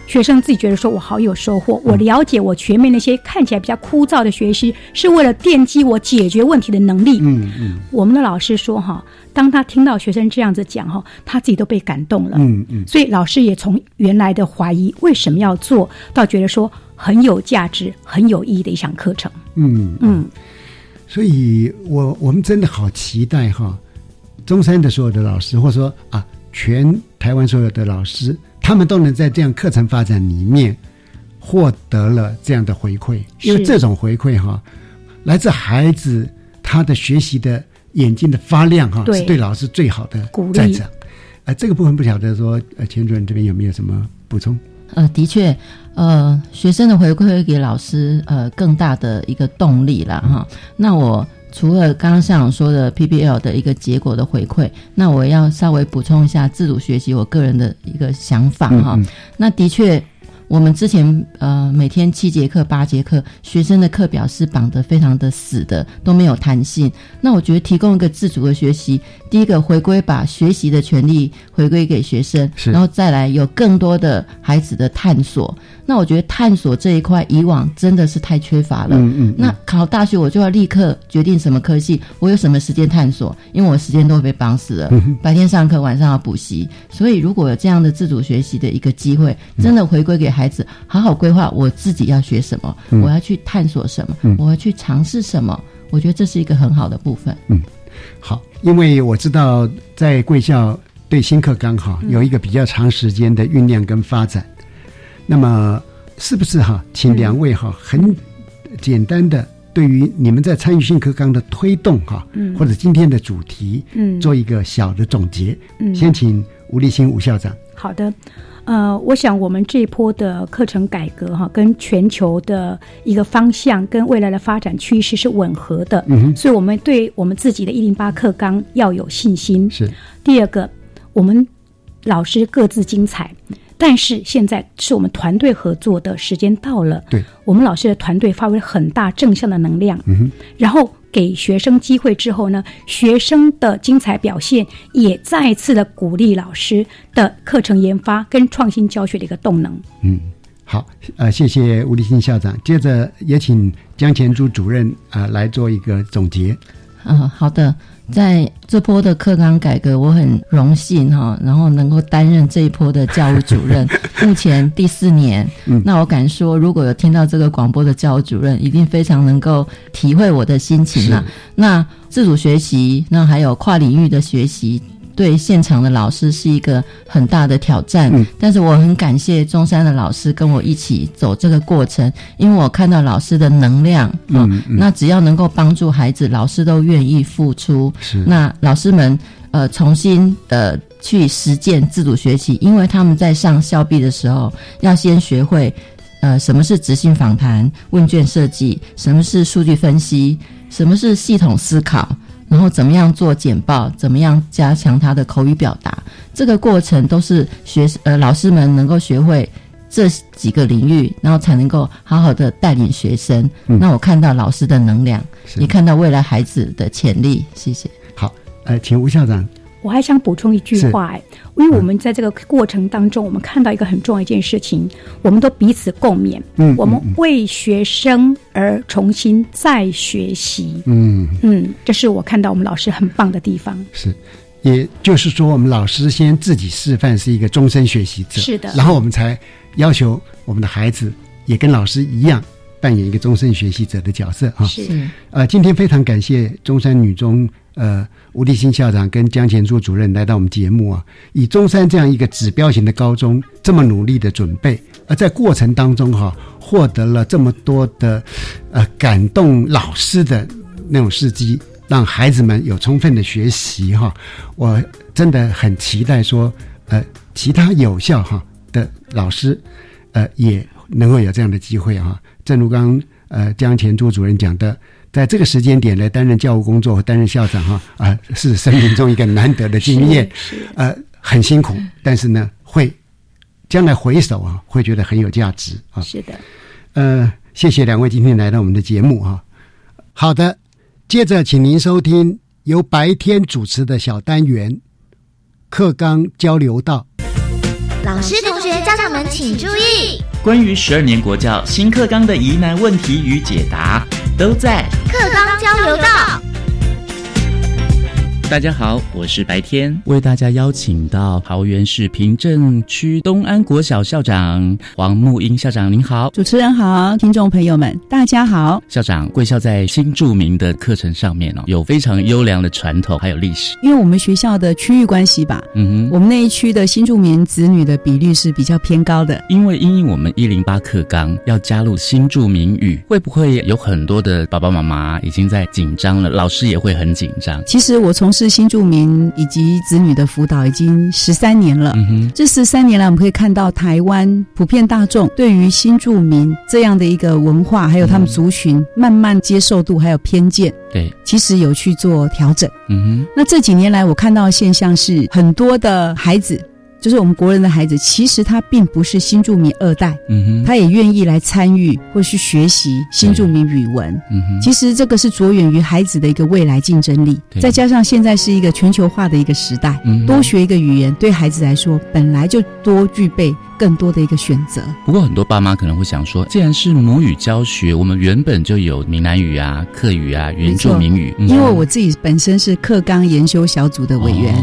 学生自己觉得说我好有收获。我了解我前面那些看起来比较枯燥的学习，是为了奠基我解决问题的能力。嗯嗯，我们的老师说哈。当他听到学生这样子讲哈，他自己都被感动了。嗯嗯，所以老师也从原来的怀疑为什么要做到觉得说很有价值、很有意义的一项课程。嗯嗯，所以我我们真的好期待哈，中山的所有的老师，或者说啊，全台湾所有的老师。他们都能在这样课程发展里面获得了这样的回馈，因为这种回馈哈，来自孩子他的学习的眼睛的发亮哈，是对老师最好的赞赏。呃，这个部分不晓得说，呃，钱主任这边有没有什么补充？呃，的确，呃，学生的回馈会给老师呃更大的一个动力了哈。那我除了刚刚校长说的 PBL 的一个结果的回馈，那我要稍微补充一下自主学习我个人的一个想法哈。那的确。我们之前呃每天七节课八节课，学生的课表是绑得非常的死的，都没有弹性。那我觉得提供一个自主的学习，第一个回归把学习的权利回归给学生，然后再来有更多的孩子的探索。那我觉得探索这一块以往真的是太缺乏了。嗯嗯。那考大学我就要立刻决定什么科系，我有什么时间探索？因为我时间都会被绑死了，白天上课，晚上要补习。所以如果有这样的自主学习的一个机会，真的回归给。孩子好好规划我自己要学什么，我要去探索什么，我要去尝试什么。我觉得这是一个很好的部分。嗯，好，因为我知道在贵校对新课纲哈有一个比较长时间的酝酿跟发展。那么是不是哈，请两位哈很简单的对于你们在参与新课纲的推动哈，或者今天的主题，嗯，做一个小的总结。嗯，先请吴立新吴校长。好的。呃，我想我们这一波的课程改革哈，跟全球的一个方向跟未来的发展趋势是吻合的，嗯所以我们对我们自己的一零八课纲要有信心。是第二个，我们老师各自精彩，但是现在是我们团队合作的时间到了。对，我们老师的团队发挥很大正向的能量，嗯然后。给学生机会之后呢，学生的精彩表现也再次的鼓励老师的课程研发跟创新教学的一个动能。嗯，好，呃，谢谢吴立新校长。接着也请江前珠主任啊来做一个总结。嗯，好的。在这波的课纲改革，我很荣幸哈，然后能够担任这一波的教务主任，目前第四年。那我敢说，如果有听到这个广播的教务主任，一定非常能够体会我的心情了。那自主学习，那还有跨领域的学习。对现场的老师是一个很大的挑战，但是我很感谢中山的老师跟我一起走这个过程，因为我看到老师的能量，嗯，那只要能够帮助孩子，老师都愿意付出。是，那老师们呃重新呃去实践自主学习，因为他们在上校币的时候要先学会呃什么是执行访谈、问卷设计，什么是数据分析，什么是系统思考。然后怎么样做简报？怎么样加强他的口语表达？这个过程都是学呃老师们能够学会这几个领域，然后才能够好好的带领学生。那我看到老师的能量，也看到未来孩子的潜力。谢谢。好，呃，请吴校长。我还想补充一句话，哎，因为我们在这个过程当中，我们看到一个很重要一件事情，我们都彼此共勉，嗯，我们为学生而重新再学习，嗯。嗯，这是我看到我们老师很棒的地方。是，也就是说，我们老师先自己示范是一个终身学习者，是的，然后我们才要求我们的孩子也跟老师一样扮演一个终身学习者的角色啊。是，呃，今天非常感谢中山女中。呃，吴立新校长跟江前柱主任来到我们节目啊，以中山这样一个指标型的高中这么努力的准备，而在过程当中哈，获得了这么多的呃感动老师的那种事迹，让孩子们有充分的学习哈。我真的很期待说，呃，其他有效哈的老师，呃，也能够有这样的机会哈。正如刚呃江前柱主任讲的。在这个时间点来担任教务工作和担任校长哈啊是生命中一个难得的经验，呃很辛苦，但是呢会将来回首啊会觉得很有价值啊。是的，呃谢谢两位今天来到我们的节目啊，好的，接着请您收听由白天主持的小单元课纲交流道，老师同学家长们请注意，关于十二年国教新课纲的疑难问题与解答。都在课纲交流道。大家好，我是白天，为大家邀请到桃园市平镇区东安国小校长黄木英校长，您好，主持人好，听众朋友们大家好。校长，贵校在新著名的课程上面哦，有非常优良的传统，还有历史。因为我们学校的区域关系吧，嗯哼，我们那一区的新住民子女的比率是比较偏高的。因为因应我们一零八课纲要加入新住民语，会不会有很多的爸爸妈妈已经在紧张了？老师也会很紧张。其实我从是新住民以及子女的辅导已经十三年了。嗯、这十三年来，我们可以看到台湾普遍大众对于新住民这样的一个文化，还有他们族群，慢慢接受度还有偏见，对，其实有去做调整。嗯哼，那这几年来，我看到的现象是，很多的孩子。就是我们国人的孩子，其实他并不是新住民二代，嗯哼，他也愿意来参与或去学习新住民语文，嗯哼，其实这个是着眼于孩子的一个未来竞争力，再加上现在是一个全球化的一个时代，嗯，多学一个语言对孩子来说本来就多具备更多的一个选择。不过很多爸妈可能会想说，既然是母语教学，我们原本就有闽南语啊、客语啊、原住民语，因为我自己本身是课纲研修小组的委员。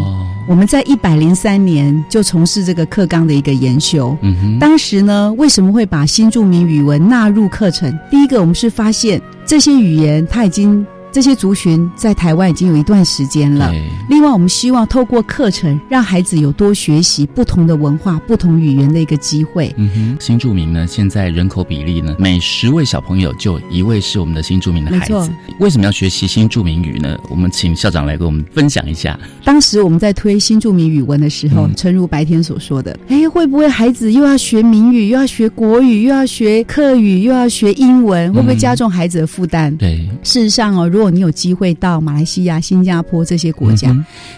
我们在一百零三年就从事这个课纲的一个研修。嗯哼，当时呢，为什么会把新著名语文纳入课程？第一个，我们是发现这些语言它已经。这些族群在台湾已经有一段时间了。另外，我们希望透过课程，让孩子有多学习不同的文化、不同语言的一个机会。嗯哼，新住民呢，现在人口比例呢，每十位小朋友就一位是我们的新住民的孩子。为什么要学习新住民语呢？我们请校长来给我们分享一下。当时我们在推新住民语文的时候，诚如白天所说的，哎，会不会孩子又要学闽语，又要学国语，又要学客语，又要学英文，会不会加重孩子的负担？对，事实上哦，如果你有机会到马来西亚、新加坡这些国家，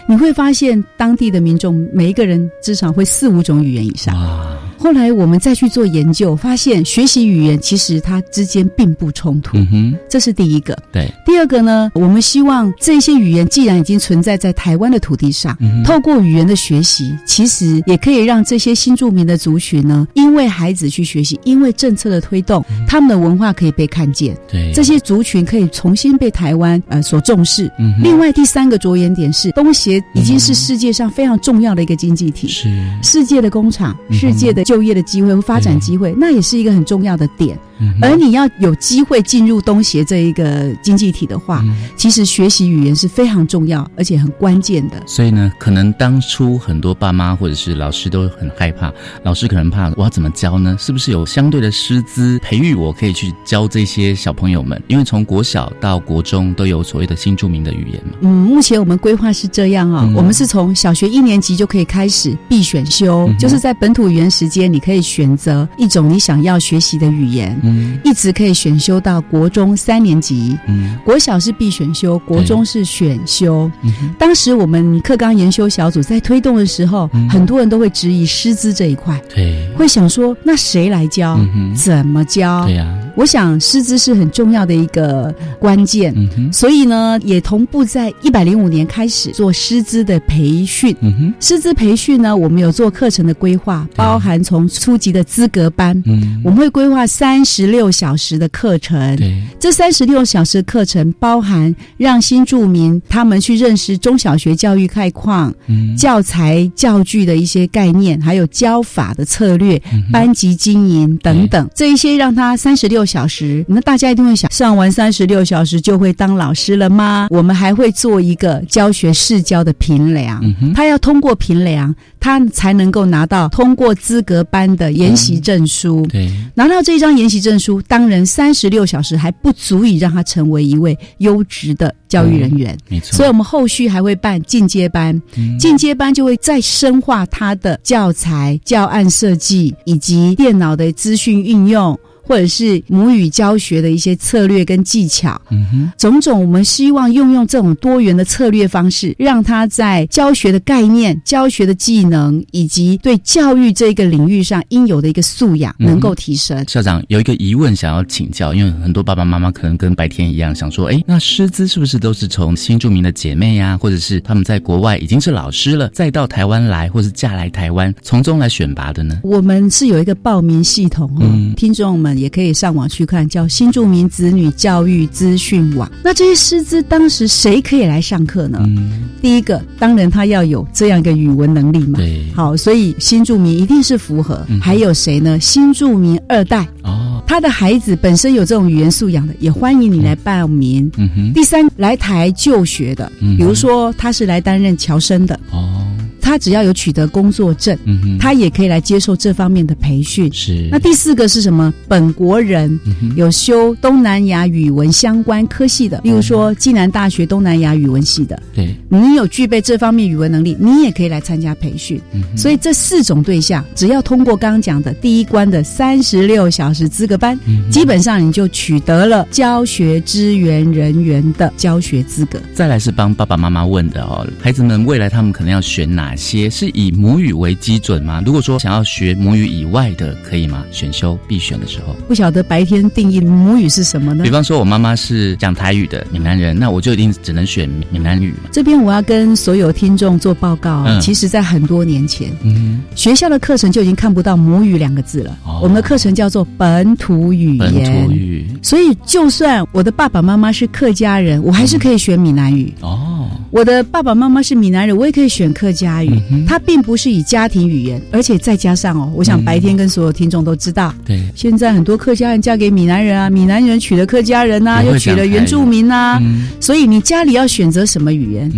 你会发现当地的民众每一个人至少会四五种语言以上。后来我们再去做研究，发现学习语言其实它之间并不冲突。嗯哼，这是第一个。对，第二个呢，我们希望这些语言既然已经存在在台湾的土地上，透过语言的学习，其实也可以让这些新住民的族群呢，因为孩子去学习，因为政策的推动，他们的文化可以被看见。对，这些族群可以重新被台湾呃所重视。嗯，另外第三个着眼点是，东协已经是世界上非常重要的一个经济体，是。世界的工厂，世界的就业的机会和发展机会，那也是一个很重要的点。而你要有机会进入东协这一个经济体的话，其实学习语言是非常重要而且很关键的。所以呢，可能当初很多爸妈或者是老师都很害怕，老师可能怕我要怎么教呢？是不是有相对的师资培育我可以去教这些小朋友们？因为从国小到国中都有所谓的新著名的语言嘛。嗯，目前我们规划是这样啊，我们是从小学一年级就可以开始必选修，就是在本土语言时间，你可以选择一种你想要学习的语言。嗯，一直可以选修到国中三年级。嗯，国小是必选修，国中是选修。嗯，当时我们课纲研修小组在推动的时候，很多人都会质疑师资这一块。对，会想说那谁来教？怎么教？对呀，我想师资是很重要的一个关键。嗯，所以呢，也同步在一百零五年开始做师资的培训。师资培训呢，我们有做课程的规划，包含从初级的资格班，嗯，我们会规划三十六小时的课程。对，这三十六小时课程包含让新住民他们去认识中小学教育概况、嗯，教材教具的一些概念，还有教法的策略、嗯班级经营等等，这一些让他三十六小时。那大家一定会想，上完三十六小时就会当老师了吗？我们还会做一个教学试教的评量，嗯他要通过评量，他才能够拿到通过资格班的研习证书。对，拿到这张研习证书，当然三十六小时还不足以让他成为一位优质的教育人员。没错，所以我们后续还会办进阶班，进阶班就会再深化他的教材、教案设计以及电脑的资讯运用。或者是母语教学的一些策略跟技巧，嗯哼，种种，我们希望运用这种多元的策略方式，让他在教学的概念、教学的技能以及对教育这个领域上应有的一个素养能够提升。校长有一个疑问想要请教，因为很多爸爸妈妈可能跟白天一样，想说，哎，那师资是不是都是从新著名的姐妹呀，或者是他们在国外已经是老师了，再到台湾来，或是嫁来台湾，从中来选拔的呢？我们是有一个报名系统哦，听众们。也可以上网去看，叫新住民子女教育资讯网。那这些师资当时谁可以来上课呢？第一个，当然他要有这样一个语文能力嘛。对，好，所以新住民一定是符合。还有谁呢？新住民二代哦，他的孩子本身有这种语言素养的，也欢迎你来报名。第三，来台就学的，比如说他是来担任侨生的哦。他只要有取得工作证，他也可以来接受这方面的培训。是。那第四个是什么？本国人有修东南亚语文相关科系的，例如说暨南大学东南亚语文系的。对。你有具备这方面语文能力，你也可以来参加培训。所以这四种对象，只要通过刚刚讲的第一关的三十六小时资格班，基本上你就取得了教学支援人员的教学资格。再来是帮爸爸妈妈问的哦，孩子们未来他们可能要选哪？些是以母语为基准吗？如果说想要学母语以外的，可以吗？选修必选的时候，不晓得白天定义母语是什么呢？比方说，我妈妈是讲台语的闽南人，那我就一定只能选闽南语。这边我要跟所有听众做报告，其实，在很多年前，嗯，学校的课程就已经看不到母语两个字了。我们的课程叫做本土语言，本土语。所以，就算我的爸爸妈妈是客家人，我还是可以学闽南语。哦，我的爸爸妈妈是闽南人，我也可以选客家语。它并不是以家庭语言，而且再加上哦，我想白天跟所有听众都知道，对，现在很多客家人嫁给闽南人啊，闽南人娶了客家人呐，又娶了原住民呐，所以你家里要选择什么语言？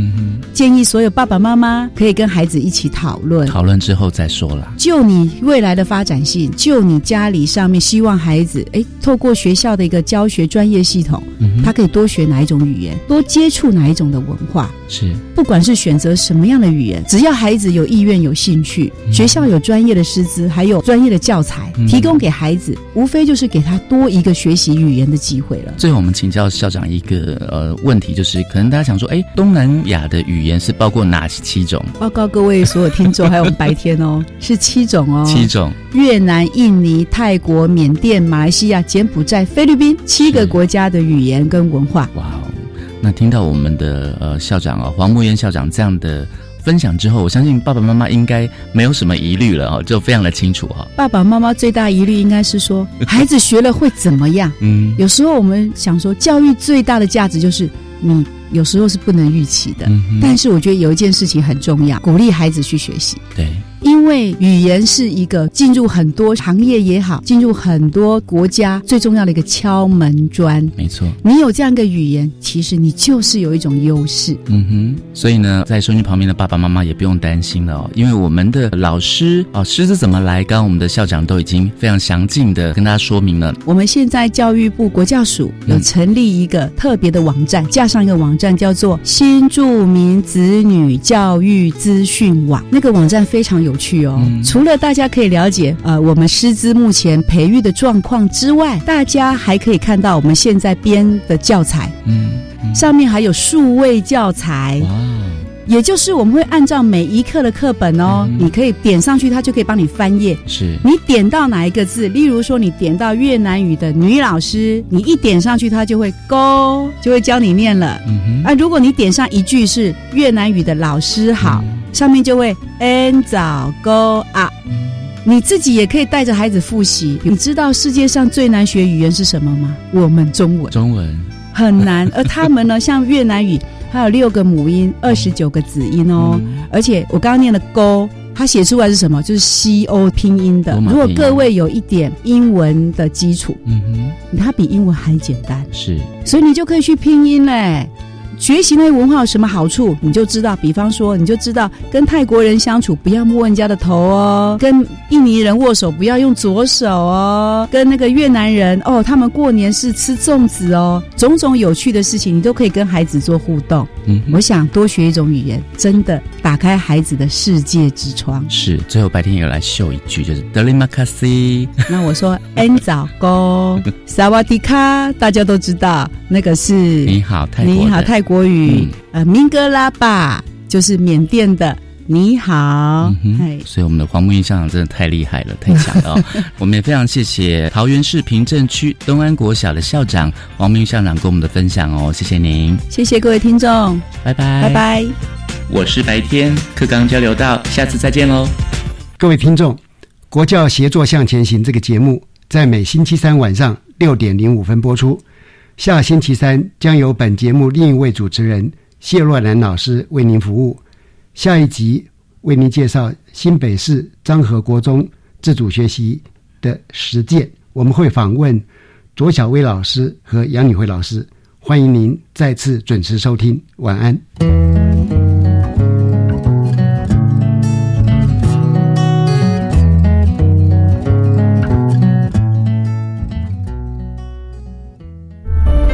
建议所有爸爸妈妈可以跟孩子一起讨论，讨论之后再说了。就你未来的发展性，就你家里上面希望孩子哎，透过学校的一个教学专业系统，他可以多学哪一种语言，多接触哪一种的文化，是，不管是选择什么样的语言，只要孩子有意愿、有兴趣，学校有专业的师资，还有专业的教材提供给孩子，无非就是给他多一个学习语言的机会了。最后，我们请教校长一个呃问题，就是可能大家想说，哎，东南亚的语言是包括哪七种？报告各位所有听众，还有我们白天哦，是七种哦，七种：越南、印尼、泰国、缅甸、马来西亚、柬埔寨、菲律宾七个国家的语言跟文化。哇哦！那听到我们的呃校长啊，黄木燕校长这样的。分享之后，我相信爸爸妈妈应该没有什么疑虑了哦，就非常的清楚哈。爸爸妈妈最大疑虑应该是说，孩子学了会怎么样？嗯，有时候我们想说，教育最大的价值就是你有时候是不能预期的，但是我觉得有一件事情很重要，鼓励孩子去学习。对。因为语言是一个进入很多行业也好，进入很多国家最重要的一个敲门砖。没错，你有这样一个语言，其实你就是有一种优势。嗯哼，所以呢，在收音旁边的爸爸妈妈也不用担心了哦，因为我们的老师哦，师资怎么来，刚刚我们的校长都已经非常详尽的跟大家说明了。我们现在教育部国教署有成立一个特别的网站，架上一个网站叫做新住民子女教育资讯网，那个网站非常有。有趣哦！除了大家可以了解呃我们师资目前培育的状况之外，大家还可以看到我们现在编的教材，嗯，上面还有数位教材，也就是我们会按照每一课的课本哦，你可以点上去，它就可以帮你翻页。是你点到哪一个字，例如说你点到越南语的女老师，你一点上去，它就会勾，就会教你念了。嗯啊，如果你点上一句是越南语的老师好。上面就会 n 早 go 啊，你自己也可以带着孩子复习。你知道世界上最难学语言是什么吗？我们中文，中文很难。而他们呢，像越南语，它有六个母音，二十九个子音哦。而且我刚刚念的 go，它写出来是什么？就是西欧拼音的。如果各位有一点英文的基础，嗯哼，它比英文还简单。是，所以你就可以去拼音嘞。学习那些文化有什么好处？你就知道，比方说，你就知道跟泰国人相处不要摸人家的头哦，跟印尼人握手不要用左手哦，跟那个越南人哦，他们过年是吃粽子哦，种种有趣的事情，你都可以跟孩子做互动。嗯，我想多学一种语言，真的打开孩子的世界之窗。是，最后白天也来秀一句，就是德里马卡西。那我说 N 早公 萨瓦迪卡，大家都知道那个是你好泰国，你好泰国。国语，呃，明格拉巴就是缅甸的你好，嗯所以我们的黄木英校长真的太厉害了，太强了。我们也非常谢谢桃园市平镇区东安国小的校长黄木英校长跟我们的分享哦，谢谢您，谢谢各位听众，拜拜，拜拜。我是白天课纲交流到，下次再见喽，各位听众，国教协作向前行这个节目在每星期三晚上六点零五分播出。下星期三将由本节目另一位主持人谢若兰老师为您服务。下一集为您介绍新北市漳河国中自主学习的实践，我们会访问左小薇老师和杨女辉老师。欢迎您再次准时收听，晚安。